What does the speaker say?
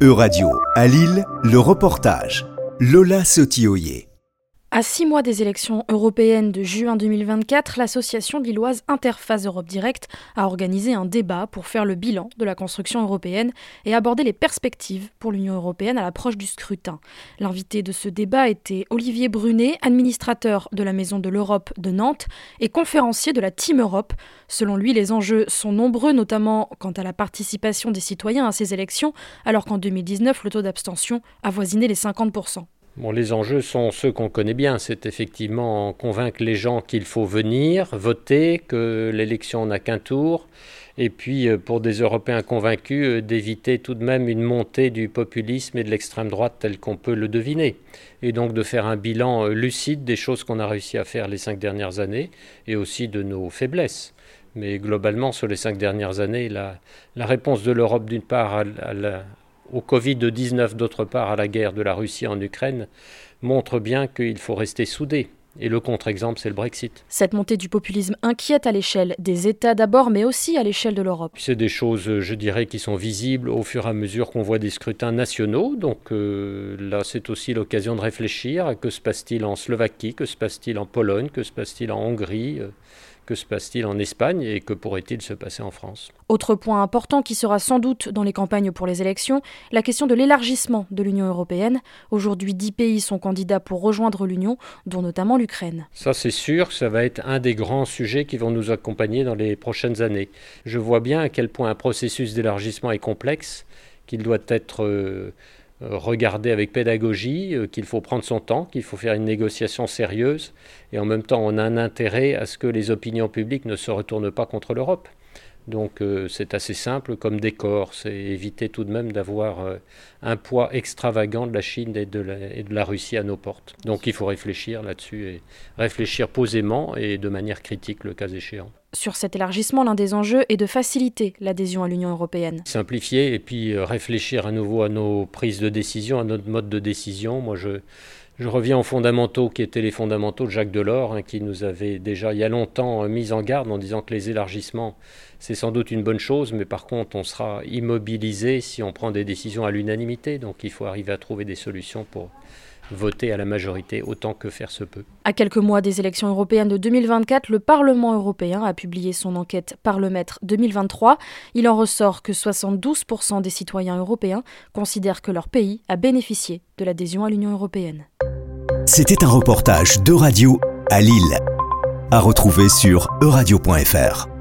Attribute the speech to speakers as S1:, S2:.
S1: Euradio, à Lille, le reportage. Lola Sotioyer.
S2: À six mois des élections européennes de juin 2024, l'association lilloise Interface Europe Direct a organisé un débat pour faire le bilan de la construction européenne et aborder les perspectives pour l'Union européenne à l'approche du scrutin. L'invité de ce débat était Olivier Brunet, administrateur de la Maison de l'Europe de Nantes et conférencier de la Team Europe. Selon lui, les enjeux sont nombreux, notamment quant à la participation des citoyens à ces élections, alors qu'en 2019, le taux d'abstention avoisinait les 50%.
S3: Les enjeux sont ceux qu'on connaît bien. C'est effectivement convaincre les gens qu'il faut venir, voter, que l'élection n'a qu'un tour. Et puis, euh, pour des Européens convaincus, euh, d'éviter tout de même une montée du populisme et de l'extrême droite tel qu'on peut le deviner. Et donc de faire un bilan euh, lucide des choses qu'on a réussi à faire les cinq dernières années et aussi de nos faiblesses. Mais globalement, sur les cinq dernières années, la, la réponse de l'Europe, d'une part, à, la, au Covid-19, d'autre part à la guerre de la Russie en Ukraine, montre bien qu'il faut rester soudé. Et le contre-exemple, c'est le Brexit.
S2: Cette montée du populisme inquiète à l'échelle des États d'abord, mais aussi à l'échelle de l'Europe.
S3: C'est des choses, je dirais, qui sont visibles au fur et à mesure qu'on voit des scrutins nationaux. Donc euh, là, c'est aussi l'occasion de réfléchir à que se passe-t-il en Slovaquie, que se passe-t-il en Pologne, que se passe-t-il en Hongrie. Euh, que se passe-t-il en Espagne et que pourrait-il se passer en France?
S2: Autre point important qui sera sans doute dans les campagnes pour les élections, la question de l'élargissement de l'Union européenne. Aujourd'hui, dix pays sont candidats pour rejoindre l'Union, dont notamment l'Ukraine.
S3: Ça, c'est sûr, ça va être un des grands sujets qui vont nous accompagner dans les prochaines années. Je vois bien à quel point un processus d'élargissement est complexe, qu'il doit être... Euh, regarder avec pédagogie, euh, qu'il faut prendre son temps, qu'il faut faire une négociation sérieuse, et en même temps on a un intérêt à ce que les opinions publiques ne se retournent pas contre l'Europe. Donc euh, c'est assez simple comme décor, c'est éviter tout de même d'avoir un poids extravagant de la Chine et de la, Russie à nos portes. Donc il faut réfléchir là-dessus et réfléchir posément et de manière critique le cas échéant.
S2: Sur cet élargissement, l'un des enjeux est de faciliter l'adhésion à l'Union européenne.
S3: Simplifier et puis euh, réfléchir à nouveau à nos prises de décision, à notre mode de décision. Moi je je reviens aux fondamentaux qui étaient les fondamentaux de Jacques Delors, hein, qui nous avait déjà il y a longtemps euh, mis en garde en disant que les élargissements, c'est sans doute une bonne chose, mais par contre, on sera immobilisé si on prend des décisions à l'unanimité. Donc il faut arriver à trouver des solutions pour voter à la majorité autant que faire se peut.
S2: À quelques mois des élections européennes de 2024, le Parlement européen a publié son enquête Parlemètre 2023. Il en ressort que 72% des citoyens européens considèrent que leur pays a bénéficié de l'adhésion à l'Union européenne.
S1: C'était un reportage de radio à Lille, à retrouver sur euradio.fr.